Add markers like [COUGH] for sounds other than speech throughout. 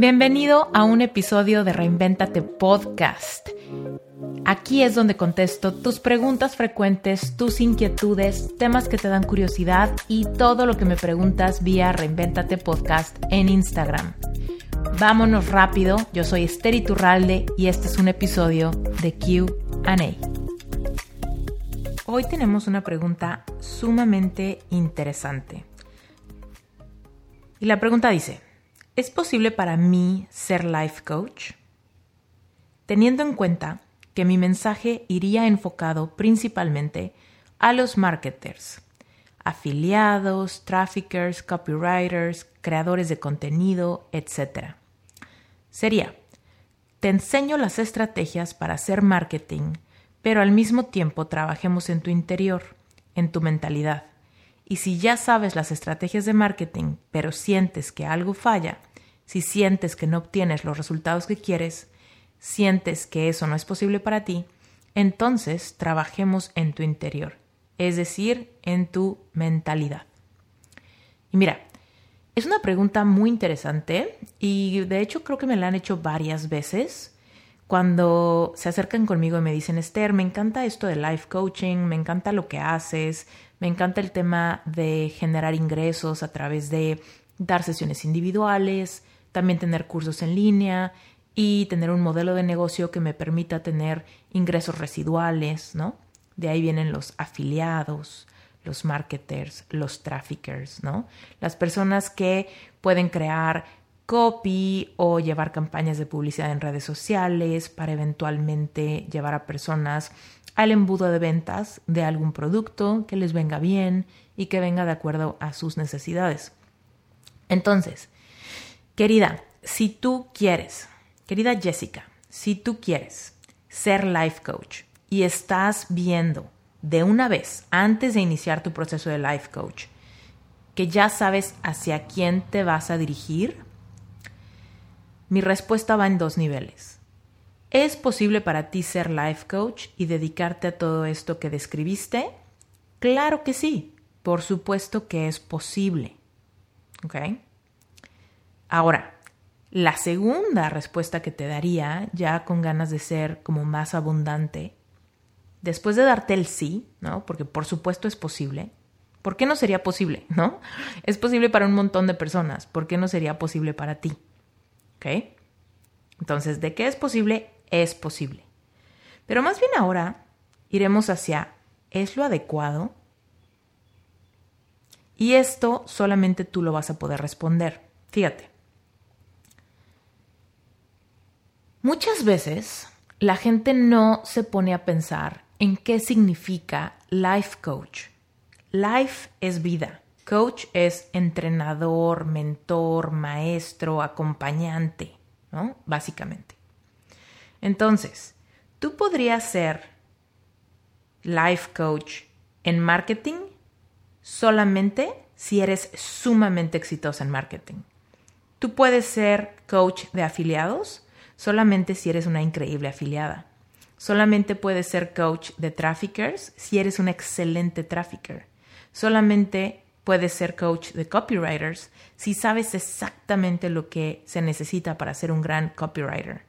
Bienvenido a un episodio de Reinventate Podcast. Aquí es donde contesto tus preguntas frecuentes, tus inquietudes, temas que te dan curiosidad y todo lo que me preguntas vía Reinventate Podcast en Instagram. Vámonos rápido, yo soy Esther Iturralde y este es un episodio de QA. Hoy tenemos una pregunta sumamente interesante. Y la pregunta dice, ¿Es posible para mí ser life coach? Teniendo en cuenta que mi mensaje iría enfocado principalmente a los marketers, afiliados, traffickers, copywriters, creadores de contenido, etc. Sería, te enseño las estrategias para hacer marketing, pero al mismo tiempo trabajemos en tu interior, en tu mentalidad. Y si ya sabes las estrategias de marketing, pero sientes que algo falla, si sientes que no obtienes los resultados que quieres, sientes que eso no es posible para ti, entonces trabajemos en tu interior, es decir, en tu mentalidad. Y mira, es una pregunta muy interesante y de hecho creo que me la han hecho varias veces cuando se acercan conmigo y me dicen, Esther, me encanta esto de life coaching, me encanta lo que haces, me encanta el tema de generar ingresos a través de dar sesiones individuales, también tener cursos en línea y tener un modelo de negocio que me permita tener ingresos residuales, ¿no? De ahí vienen los afiliados, los marketers, los traffickers, ¿no? Las personas que pueden crear copy o llevar campañas de publicidad en redes sociales para eventualmente llevar a personas al embudo de ventas de algún producto que les venga bien y que venga de acuerdo a sus necesidades. Entonces, Querida, si tú quieres, querida Jessica, si tú quieres ser life coach y estás viendo de una vez, antes de iniciar tu proceso de life coach, que ya sabes hacia quién te vas a dirigir, mi respuesta va en dos niveles. ¿Es posible para ti ser life coach y dedicarte a todo esto que describiste? Claro que sí, por supuesto que es posible. ¿Ok? Ahora, la segunda respuesta que te daría, ya con ganas de ser como más abundante, después de darte el sí, ¿no? Porque por supuesto es posible. ¿Por qué no sería posible, [LAUGHS] no? Es posible para un montón de personas. ¿Por qué no sería posible para ti? ¿Ok? Entonces, ¿de qué es posible? Es posible. Pero más bien ahora iremos hacia ¿es lo adecuado? Y esto solamente tú lo vas a poder responder. Fíjate. Muchas veces la gente no se pone a pensar en qué significa life coach. Life es vida. Coach es entrenador, mentor, maestro, acompañante, ¿no? Básicamente. Entonces, tú podrías ser life coach en marketing solamente si eres sumamente exitosa en marketing. Tú puedes ser coach de afiliados solamente si eres una increíble afiliada. Solamente puedes ser coach de traffickers si eres un excelente trafficker. Solamente puedes ser coach de copywriters si sabes exactamente lo que se necesita para ser un gran copywriter.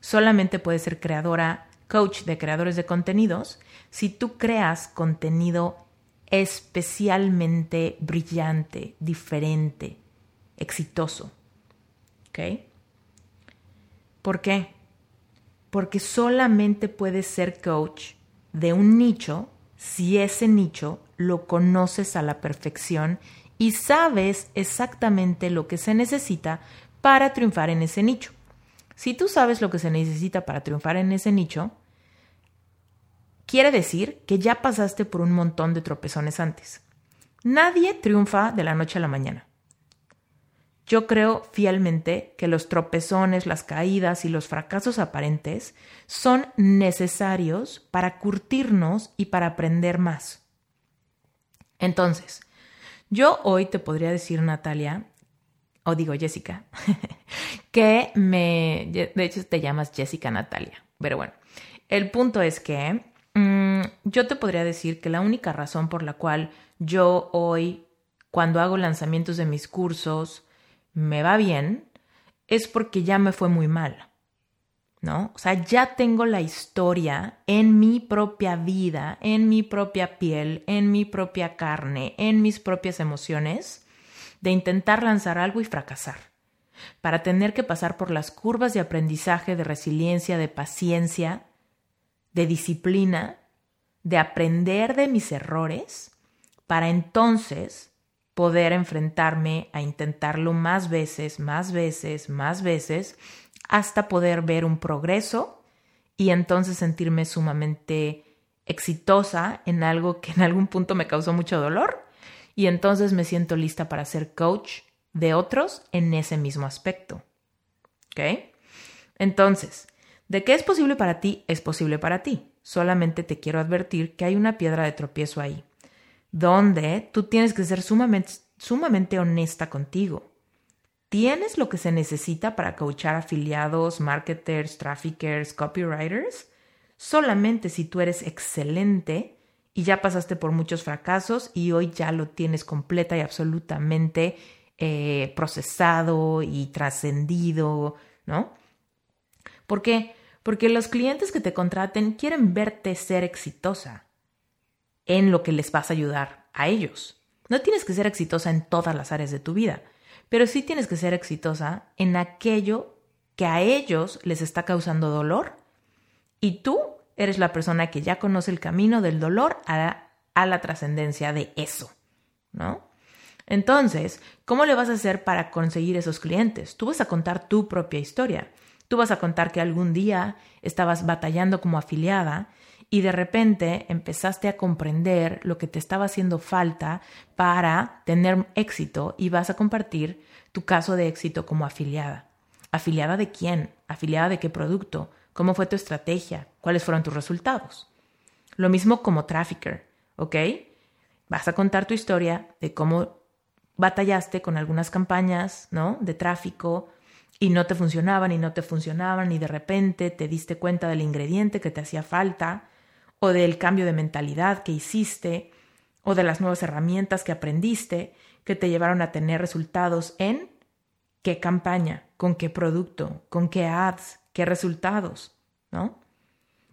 Solamente puedes ser creadora, coach de creadores de contenidos si tú creas contenido especialmente brillante, diferente, exitoso. ¿Ok? ¿Por qué? Porque solamente puedes ser coach de un nicho si ese nicho lo conoces a la perfección y sabes exactamente lo que se necesita para triunfar en ese nicho. Si tú sabes lo que se necesita para triunfar en ese nicho, quiere decir que ya pasaste por un montón de tropezones antes. Nadie triunfa de la noche a la mañana. Yo creo fielmente que los tropezones, las caídas y los fracasos aparentes son necesarios para curtirnos y para aprender más. Entonces, yo hoy te podría decir, Natalia, o digo Jessica, [LAUGHS] que me... De hecho, te llamas Jessica Natalia. Pero bueno, el punto es que mm, yo te podría decir que la única razón por la cual yo hoy, cuando hago lanzamientos de mis cursos, me va bien es porque ya me fue muy mal. ¿No? O sea, ya tengo la historia en mi propia vida, en mi propia piel, en mi propia carne, en mis propias emociones, de intentar lanzar algo y fracasar, para tener que pasar por las curvas de aprendizaje, de resiliencia, de paciencia, de disciplina, de aprender de mis errores, para entonces poder enfrentarme a intentarlo más veces, más veces, más veces, hasta poder ver un progreso y entonces sentirme sumamente exitosa en algo que en algún punto me causó mucho dolor y entonces me siento lista para ser coach de otros en ese mismo aspecto. ¿Ok? Entonces, ¿de qué es posible para ti? Es posible para ti. Solamente te quiero advertir que hay una piedra de tropiezo ahí donde tú tienes que ser sumamente, sumamente honesta contigo. ¿Tienes lo que se necesita para coachar afiliados, marketers, traffickers, copywriters? Solamente si tú eres excelente y ya pasaste por muchos fracasos y hoy ya lo tienes completa y absolutamente eh, procesado y trascendido, ¿no? ¿Por qué? Porque los clientes que te contraten quieren verte ser exitosa en lo que les vas a ayudar a ellos. No tienes que ser exitosa en todas las áreas de tu vida, pero sí tienes que ser exitosa en aquello que a ellos les está causando dolor y tú eres la persona que ya conoce el camino del dolor a la, trascendencia de eso, ¿no? Entonces, ¿cómo le vas a hacer para conseguir esos clientes? Tú vas a contar tu propia historia. Tú vas a contar que algún día estabas batallando como afiliada y de repente empezaste a comprender lo que te estaba haciendo falta para tener éxito y vas a compartir tu caso de éxito como afiliada. ¿Afiliada de quién? ¿Afiliada de qué producto? ¿Cómo fue tu estrategia? ¿Cuáles fueron tus resultados? Lo mismo como trafficker, ¿ok? Vas a contar tu historia de cómo batallaste con algunas campañas, ¿no? De tráfico y no te funcionaban y no te funcionaban y de repente te diste cuenta del ingrediente que te hacía falta o del cambio de mentalidad que hiciste, o de las nuevas herramientas que aprendiste que te llevaron a tener resultados en qué campaña, con qué producto, con qué ads, qué resultados, ¿no?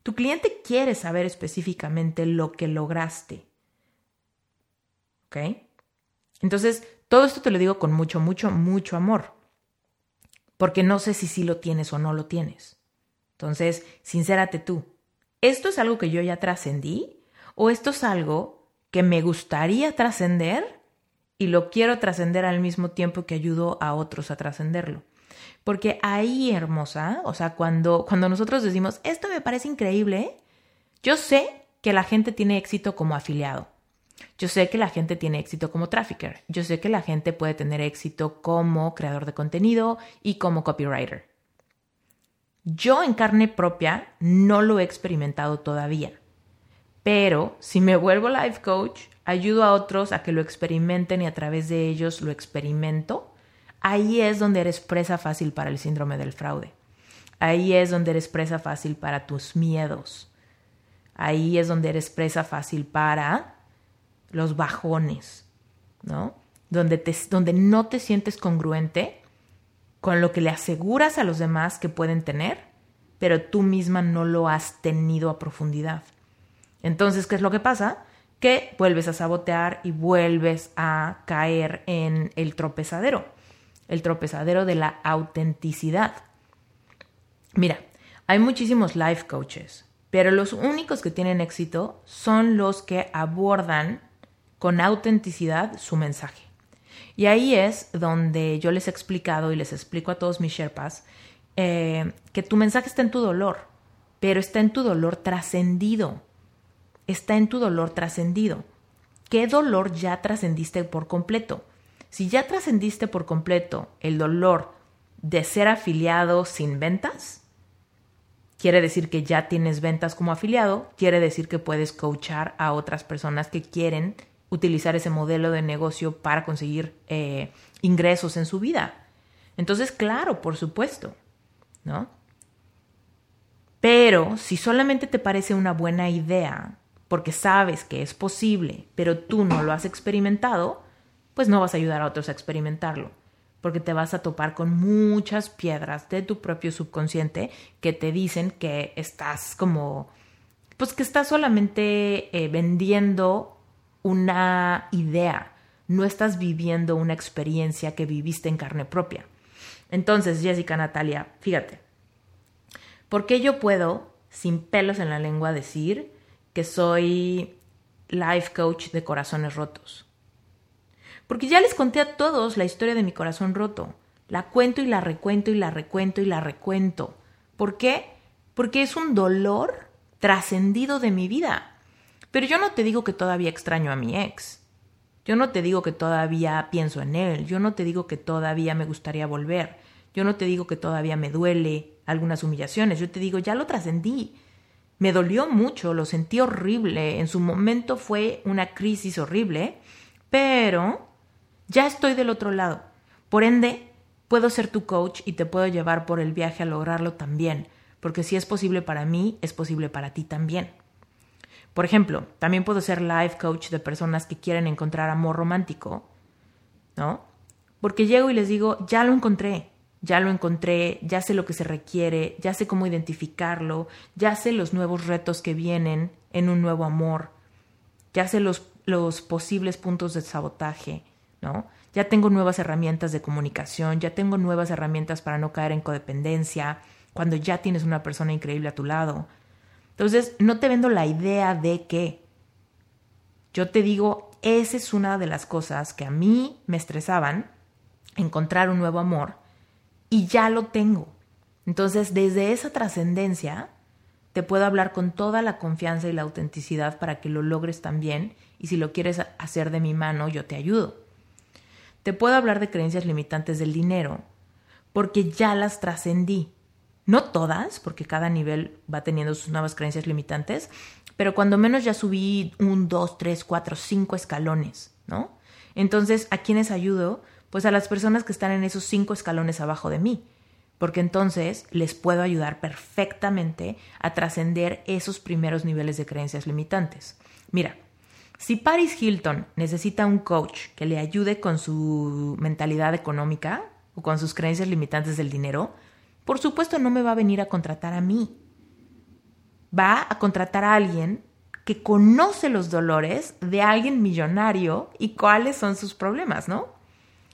Tu cliente quiere saber específicamente lo que lograste. ¿Ok? Entonces, todo esto te lo digo con mucho, mucho, mucho amor. Porque no sé si sí lo tienes o no lo tienes. Entonces, sincérate tú. ¿Esto es algo que yo ya trascendí? ¿O esto es algo que me gustaría trascender y lo quiero trascender al mismo tiempo que ayudo a otros a trascenderlo? Porque ahí, hermosa, o sea, cuando, cuando nosotros decimos, esto me parece increíble, yo sé que la gente tiene éxito como afiliado. Yo sé que la gente tiene éxito como trafficker. Yo sé que la gente puede tener éxito como creador de contenido y como copywriter. Yo en carne propia no lo he experimentado todavía, pero si me vuelvo life coach, ayudo a otros a que lo experimenten y a través de ellos lo experimento, ahí es donde eres presa fácil para el síndrome del fraude. Ahí es donde eres presa fácil para tus miedos. Ahí es donde eres presa fácil para los bajones, ¿no? Donde, te, donde no te sientes congruente con lo que le aseguras a los demás que pueden tener, pero tú misma no lo has tenido a profundidad. Entonces, ¿qué es lo que pasa? Que vuelves a sabotear y vuelves a caer en el tropezadero, el tropezadero de la autenticidad. Mira, hay muchísimos life coaches, pero los únicos que tienen éxito son los que abordan con autenticidad su mensaje. Y ahí es donde yo les he explicado y les explico a todos mis Sherpas eh, que tu mensaje está en tu dolor, pero está en tu dolor trascendido. Está en tu dolor trascendido. ¿Qué dolor ya trascendiste por completo? Si ya trascendiste por completo el dolor de ser afiliado sin ventas, quiere decir que ya tienes ventas como afiliado, quiere decir que puedes coachar a otras personas que quieren utilizar ese modelo de negocio para conseguir eh, ingresos en su vida. Entonces, claro, por supuesto, ¿no? Pero si solamente te parece una buena idea, porque sabes que es posible, pero tú no lo has experimentado, pues no vas a ayudar a otros a experimentarlo. porque te vas a topar con muchas piedras de tu propio subconsciente que te dicen que estás como, pues que estás solamente eh, vendiendo una idea, no estás viviendo una experiencia que viviste en carne propia. Entonces, Jessica Natalia, fíjate, ¿por qué yo puedo, sin pelos en la lengua, decir que soy life coach de corazones rotos? Porque ya les conté a todos la historia de mi corazón roto. La cuento y la recuento y la recuento y la recuento. ¿Por qué? Porque es un dolor trascendido de mi vida. Pero yo no te digo que todavía extraño a mi ex. Yo no te digo que todavía pienso en él. Yo no te digo que todavía me gustaría volver. Yo no te digo que todavía me duele algunas humillaciones. Yo te digo, ya lo trascendí. Me dolió mucho, lo sentí horrible. En su momento fue una crisis horrible, pero ya estoy del otro lado. Por ende, puedo ser tu coach y te puedo llevar por el viaje a lograrlo también, porque si es posible para mí, es posible para ti también. Por ejemplo, también puedo ser life coach de personas que quieren encontrar amor romántico, ¿no? Porque llego y les digo, ya lo encontré, ya lo encontré, ya sé lo que se requiere, ya sé cómo identificarlo, ya sé los nuevos retos que vienen en un nuevo amor, ya sé los, los posibles puntos de sabotaje, ya tengo nuevas herramientas de comunicación, ya tengo nuevas herramientas para no caer en codependencia, cuando ya tienes una persona increíble a tu lado. Entonces, no te vendo la idea de que yo te digo, esa es una de las cosas que a mí me estresaban, encontrar un nuevo amor, y ya lo tengo. Entonces, desde esa trascendencia, te puedo hablar con toda la confianza y la autenticidad para que lo logres también, y si lo quieres hacer de mi mano, yo te ayudo. Te puedo hablar de creencias limitantes del dinero porque ya las trascendí. No todas, porque cada nivel va teniendo sus nuevas creencias limitantes, pero cuando menos ya subí un, dos, tres, cuatro, cinco escalones, ¿no? Entonces, ¿a quiénes ayudo? Pues a las personas que están en esos cinco escalones abajo de mí, porque entonces les puedo ayudar perfectamente a trascender esos primeros niveles de creencias limitantes. Mira, si Paris Hilton necesita un coach que le ayude con su mentalidad económica o con sus creencias limitantes del dinero, por supuesto no me va a venir a contratar a mí. Va a contratar a alguien que conoce los dolores de alguien millonario y cuáles son sus problemas, ¿no?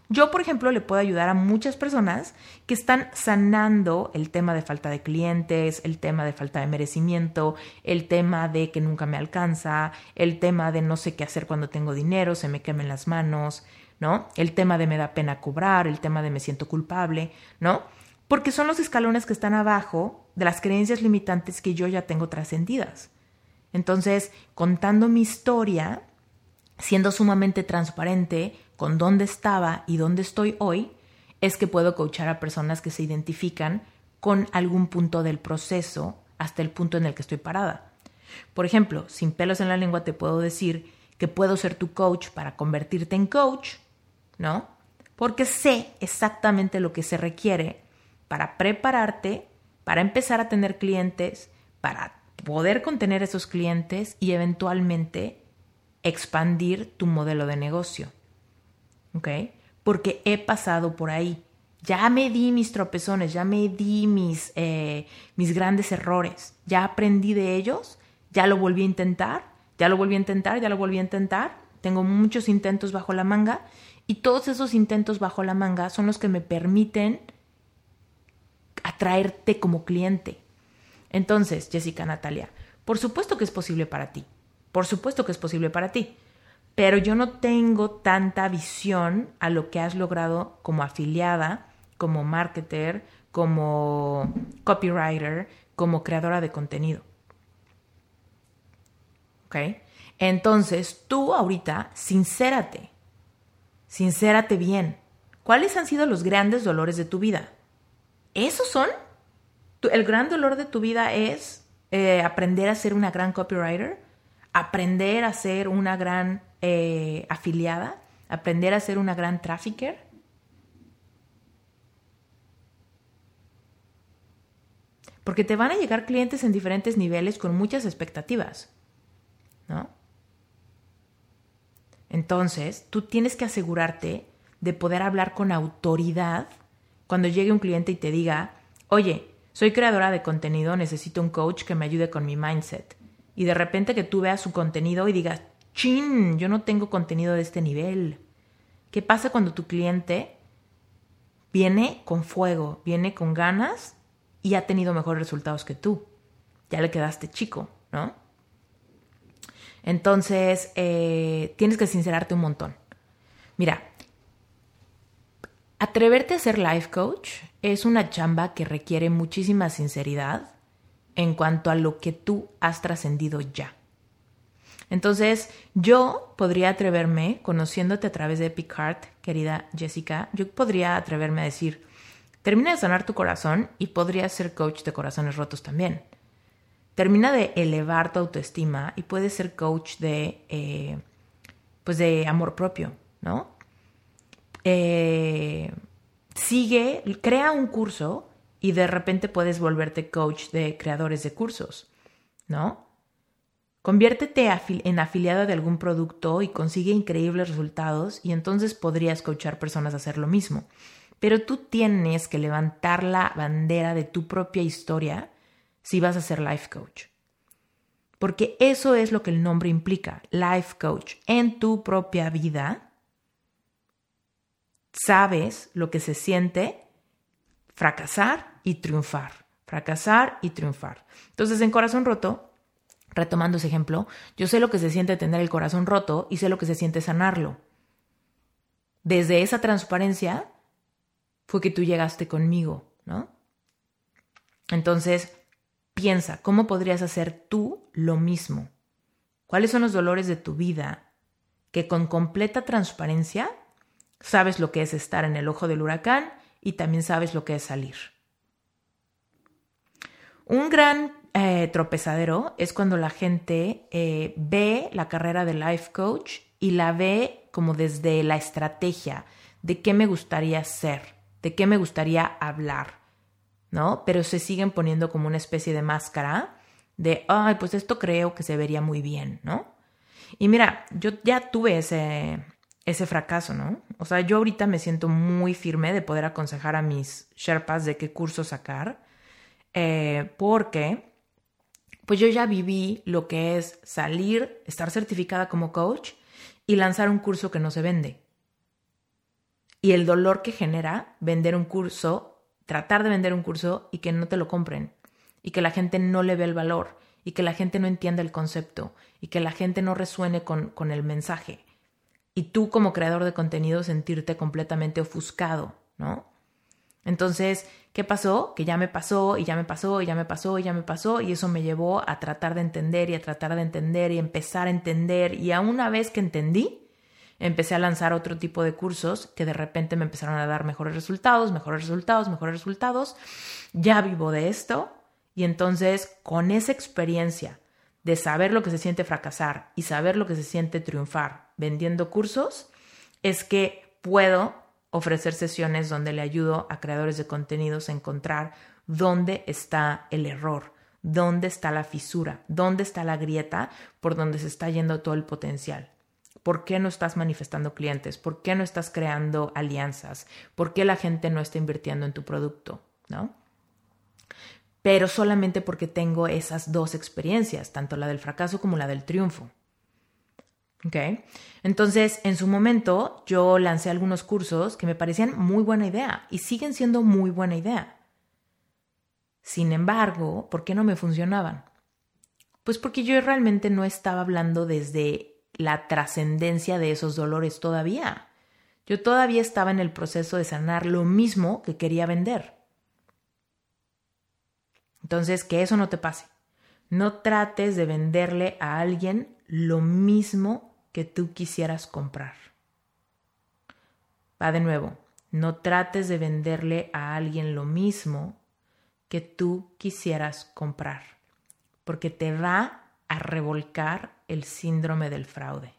Yo, por ejemplo, le puedo ayudar a muchas personas que están sanando el tema de falta de clientes, el tema de falta de merecimiento, el tema de que nunca me alcanza, el tema de no sé qué hacer cuando tengo dinero, se me quemen las manos, ¿no? El tema de me da pena cobrar, el tema de me siento culpable, ¿no? Porque son los escalones que están abajo de las creencias limitantes que yo ya tengo trascendidas. Entonces, contando mi historia, siendo sumamente transparente, con dónde estaba y dónde estoy hoy, es que puedo coachar a personas que se identifican con algún punto del proceso hasta el punto en el que estoy parada. Por ejemplo, sin pelos en la lengua te puedo decir que puedo ser tu coach para convertirte en coach, ¿no? Porque sé exactamente lo que se requiere para prepararte, para empezar a tener clientes, para poder contener esos clientes y eventualmente expandir tu modelo de negocio. ¿ok? Porque he pasado por ahí. Ya me di mis tropezones, ya me di mis, eh, mis grandes errores, ya aprendí de ellos, ya lo volví a intentar, ya lo volví a intentar, ya lo volví a intentar. Tengo muchos intentos bajo la manga y todos esos intentos bajo la manga son los que me permiten atraerte como cliente. Entonces, Jessica Natalia, por supuesto que es posible para ti. Por supuesto que es posible para ti pero yo no tengo tanta visión a lo que has logrado como afiliada, como marketer, como copywriter, como creadora de contenido. ¿Ok? Entonces, tú ahorita, sincérate, sincérate bien. ¿Cuáles han sido los grandes dolores de tu vida? ¿Esos son? ¿El gran dolor de tu vida es eh, aprender a ser una gran copywriter? ¿Aprender a ser una gran eh, afiliada, aprender a ser una gran trafficker. Porque te van a llegar clientes en diferentes niveles con muchas expectativas, ¿no? Entonces, tú tienes que asegurarte de poder hablar con autoridad cuando llegue un cliente y te diga, oye, soy creadora de contenido, necesito un coach que me ayude con mi mindset. Y de repente que tú veas su contenido y digas, chin, yo no tengo contenido de este nivel. ¿Qué pasa cuando tu cliente viene con fuego, viene con ganas y ha tenido mejores resultados que tú? Ya le quedaste chico, ¿no? Entonces, eh, tienes que sincerarte un montón. Mira, Atreverte a ser life coach es una chamba que requiere muchísima sinceridad en cuanto a lo que tú has trascendido ya. Entonces, yo podría atreverme, conociéndote a través de Epic Heart, querida Jessica, yo podría atreverme a decir, termina de sanar tu corazón y podrías ser coach de corazones rotos también. Termina de elevar tu autoestima y puedes ser coach de, eh, pues de amor propio, ¿no? Eh, sigue, crea un curso y de repente puedes volverte coach de creadores de cursos, ¿no? Conviértete en afiliado de algún producto y consigue increíbles resultados y entonces podrías coachar personas a hacer lo mismo. Pero tú tienes que levantar la bandera de tu propia historia si vas a ser life coach. Porque eso es lo que el nombre implica, life coach, en tu propia vida sabes lo que se siente fracasar y triunfar, fracasar y triunfar. Entonces, en corazón roto, retomando ese ejemplo, yo sé lo que se siente tener el corazón roto y sé lo que se siente sanarlo. Desde esa transparencia fue que tú llegaste conmigo, ¿no? Entonces, piensa, ¿cómo podrías hacer tú lo mismo? ¿Cuáles son los dolores de tu vida que con completa transparencia Sabes lo que es estar en el ojo del huracán y también sabes lo que es salir. Un gran eh, tropezadero es cuando la gente eh, ve la carrera de life coach y la ve como desde la estrategia de qué me gustaría ser, de qué me gustaría hablar, ¿no? Pero se siguen poniendo como una especie de máscara de, ay, pues esto creo que se vería muy bien, ¿no? Y mira, yo ya tuve ese, ese fracaso, ¿no? O sea, yo ahorita me siento muy firme de poder aconsejar a mis Sherpas de qué curso sacar, eh, porque pues yo ya viví lo que es salir, estar certificada como coach y lanzar un curso que no se vende. Y el dolor que genera vender un curso, tratar de vender un curso y que no te lo compren, y que la gente no le ve el valor, y que la gente no entienda el concepto, y que la gente no resuene con, con el mensaje y tú como creador de contenido sentirte completamente ofuscado, ¿no? Entonces, ¿qué pasó? Que ya me pasó y ya me pasó y ya me pasó y ya me pasó y eso me llevó a tratar de entender y a tratar de entender y empezar a entender y a una vez que entendí, empecé a lanzar otro tipo de cursos que de repente me empezaron a dar mejores resultados, mejores resultados, mejores resultados. Ya vivo de esto y entonces con esa experiencia de saber lo que se siente fracasar y saber lo que se siente triunfar vendiendo cursos, es que puedo ofrecer sesiones donde le ayudo a creadores de contenidos a encontrar dónde está el error, dónde está la fisura, dónde está la grieta por donde se está yendo todo el potencial. ¿Por qué no estás manifestando clientes? ¿Por qué no estás creando alianzas? ¿Por qué la gente no está invirtiendo en tu producto? ¿No? pero solamente porque tengo esas dos experiencias, tanto la del fracaso como la del triunfo. ¿Ok? Entonces, en su momento, yo lancé algunos cursos que me parecían muy buena idea y siguen siendo muy buena idea. Sin embargo, ¿por qué no me funcionaban? Pues porque yo realmente no estaba hablando desde la trascendencia de esos dolores todavía. Yo todavía estaba en el proceso de sanar lo mismo que quería vender. Entonces, que eso no te pase. No trates de venderle a alguien lo mismo que tú quisieras comprar. Va de nuevo, no trates de venderle a alguien lo mismo que tú quisieras comprar, porque te va a revolcar el síndrome del fraude.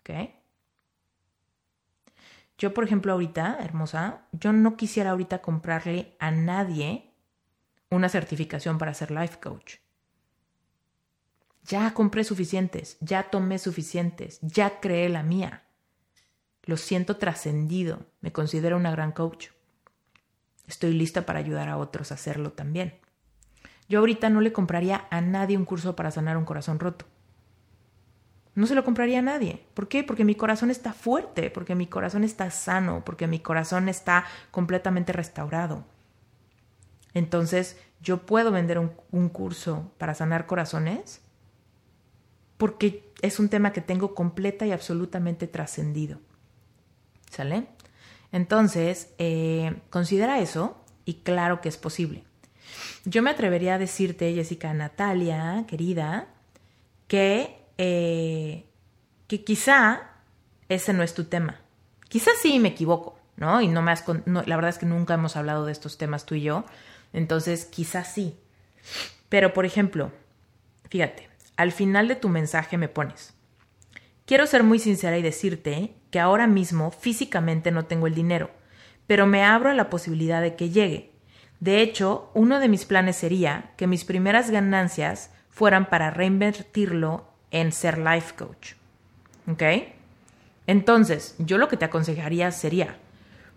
¿Ok? Yo, por ejemplo, ahorita, hermosa, yo no quisiera ahorita comprarle a nadie una certificación para ser life coach. Ya compré suficientes, ya tomé suficientes, ya creé la mía. lo siento trascendido, me considero una gran coach. Estoy lista para ayudar a otros a hacerlo también. Yo ahorita no le compraría a nadie un curso para sanar un corazón roto. No se lo compraría a nadie. ¿Por qué? Porque mi corazón está fuerte, porque mi corazón está sano, porque mi corazón está completamente restaurado. Entonces, yo puedo vender un, curso para sanar corazones porque es un tema que tengo completa y absolutamente trascendido. ¿Sale? Entonces, eh, considera eso y claro que es posible. Yo me atrevería a decirte, Jessica Natalia, querida, que, eh, que quizá ese no es tu tema. Quizá sí me equivoco, ¿no? Y no me has, la verdad es que nunca hemos hablado de estos temas tú y yo. Entonces, quizá sí. Pero, por ejemplo, fíjate, al final de tu mensaje me pones, quiero ser muy sincera y decirte que ahora mismo físicamente no tengo el dinero, pero me abro a la posibilidad de que llegue. De hecho, uno de mis planes sería que mis primeras ganancias fueran para reinvertirlo en ser life coach. ¿Ok? Entonces, yo lo que te aconsejaría sería,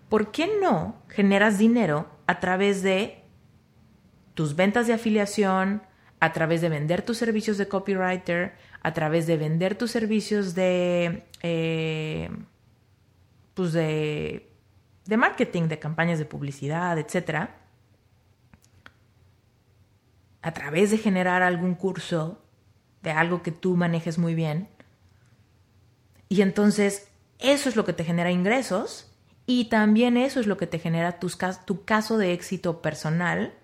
¿por qué no generas dinero a través de tus ventas de afiliación, a través de vender tus servicios de copywriter, a través de vender tus servicios de, eh, pues de, de marketing, de campañas de publicidad, etcétera, a través de generar algún curso de algo que tú manejes muy bien. Y entonces eso es lo que te genera ingresos y también eso es lo que te genera tu caso de éxito personal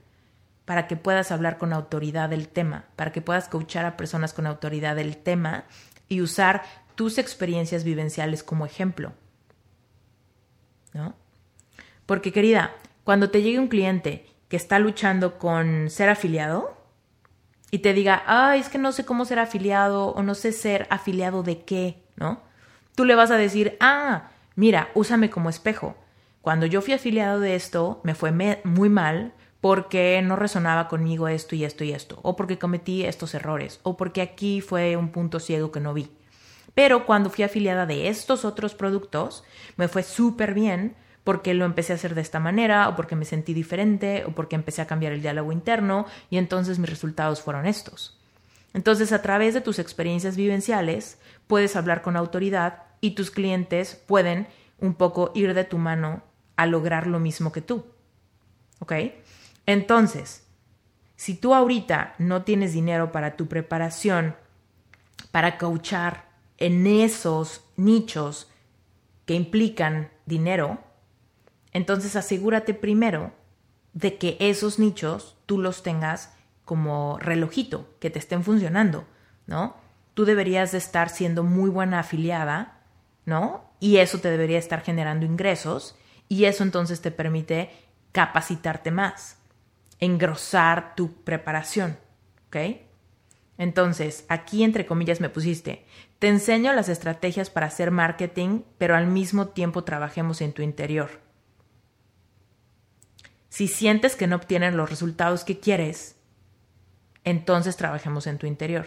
para que puedas hablar con autoridad del tema, para que puedas coachar a personas con autoridad del tema y usar tus experiencias vivenciales como ejemplo. ¿No? Porque querida, cuando te llegue un cliente que está luchando con ser afiliado y te diga, ay, es que no sé cómo ser afiliado o no sé ser afiliado de qué, ¿no? Tú le vas a decir, ah, mira, úsame como espejo. Cuando yo fui afiliado de esto, me fue muy mal porque no resonaba conmigo esto y esto y esto, o porque cometí estos errores, o porque aquí fue un punto ciego que no vi. Pero cuando fui afiliada de estos otros productos, me fue súper bien porque lo empecé a hacer de esta manera, o porque me sentí diferente, o porque empecé a cambiar el diálogo interno, y entonces mis resultados fueron estos. Entonces, a través de tus experiencias vivenciales, puedes hablar con autoridad y tus clientes pueden un poco ir de tu mano a lograr lo mismo que tú. ¿Ok? Entonces, si tú ahorita no tienes dinero para tu preparación, para coachar en esos nichos que implican dinero, entonces asegúrate primero de que esos nichos tú los tengas como relojito, que te estén funcionando, ¿no? Tú deberías de estar siendo muy buena afiliada, ¿no? Y eso te debería estar generando ingresos y eso entonces te permite capacitarte más engrosar tu preparación, ¿ok? Entonces, aquí entre comillas me pusiste, te enseño las estrategias para hacer marketing, pero al mismo tiempo trabajemos en tu interior. Si sientes que no obtienes los resultados que quieres, entonces trabajemos en tu interior.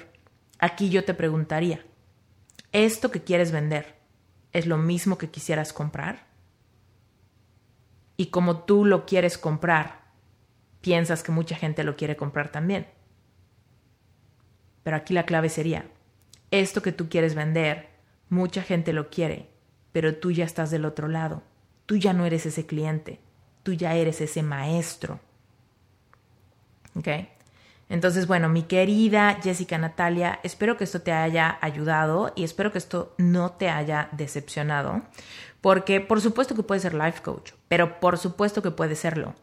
Aquí yo te preguntaría, ¿esto que quieres vender es lo mismo que quisieras comprar? Y como tú lo quieres comprar, piensas que mucha gente lo quiere comprar también. Pero aquí la clave sería, esto que tú quieres vender, mucha gente lo quiere, pero tú ya estás del otro lado. Tú ya no eres ese cliente, tú ya eres ese maestro. ¿Ok? Entonces, bueno, mi querida Jessica Natalia, espero que esto te haya ayudado y espero que esto no te haya decepcionado, porque por supuesto que puedes ser life coach, pero por supuesto que puedes serlo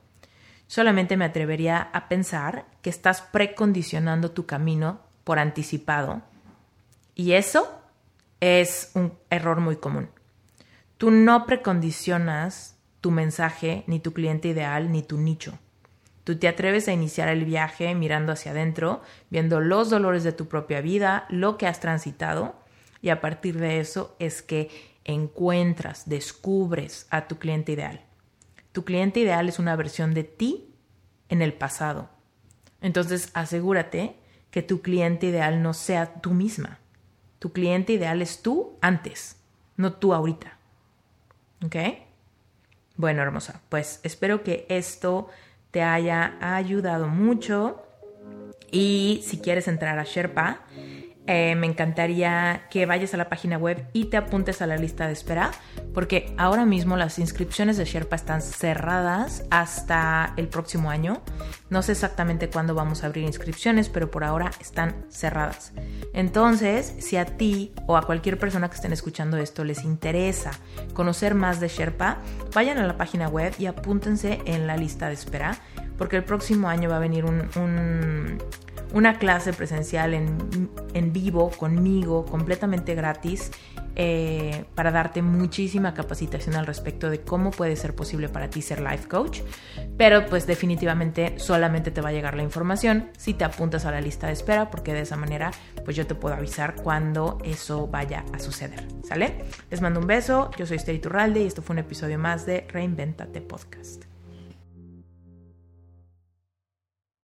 Solamente me atrevería a pensar que estás precondicionando tu camino por anticipado. Y eso es un error muy común. Tú no precondicionas tu mensaje, ni tu cliente ideal, ni tu nicho. Tú te atreves a iniciar el viaje mirando hacia adentro, viendo los dolores de tu propia vida, lo que has transitado, y a partir de eso es que encuentras, descubres a tu cliente ideal. Tu cliente ideal es una versión de ti en el pasado. Entonces asegúrate que tu cliente ideal no sea tú misma. Tu cliente ideal es tú antes, no tú ahorita. ¿Ok? Bueno, hermosa, pues espero que esto te haya ayudado mucho. Y si quieres entrar a Sherpa, eh, me encantaría que vayas a la página web y te apuntes a la lista de espera, porque ahora mismo las inscripciones de Sherpa están cerradas hasta el próximo año. No sé exactamente cuándo vamos a abrir inscripciones, pero por ahora están cerradas. Entonces, si a ti o a cualquier persona que estén escuchando esto les interesa conocer más de Sherpa, vayan a la página web y apúntense en la lista de espera, porque el próximo año va a venir un una clase presencial en, vivo conmigo, completamente gratis, eh, para darte muchísima capacitación al respecto de cómo puede ser posible para ti ser life coach. Pero pues definitivamente solamente te va a llegar la información si te apuntas a la lista de espera, porque de esa manera pues yo te puedo avisar cuando eso vaya a suceder. ¿Sale? Les mando un beso, yo soy Esther Turralde y esto fue un episodio más de Reinventate Podcast.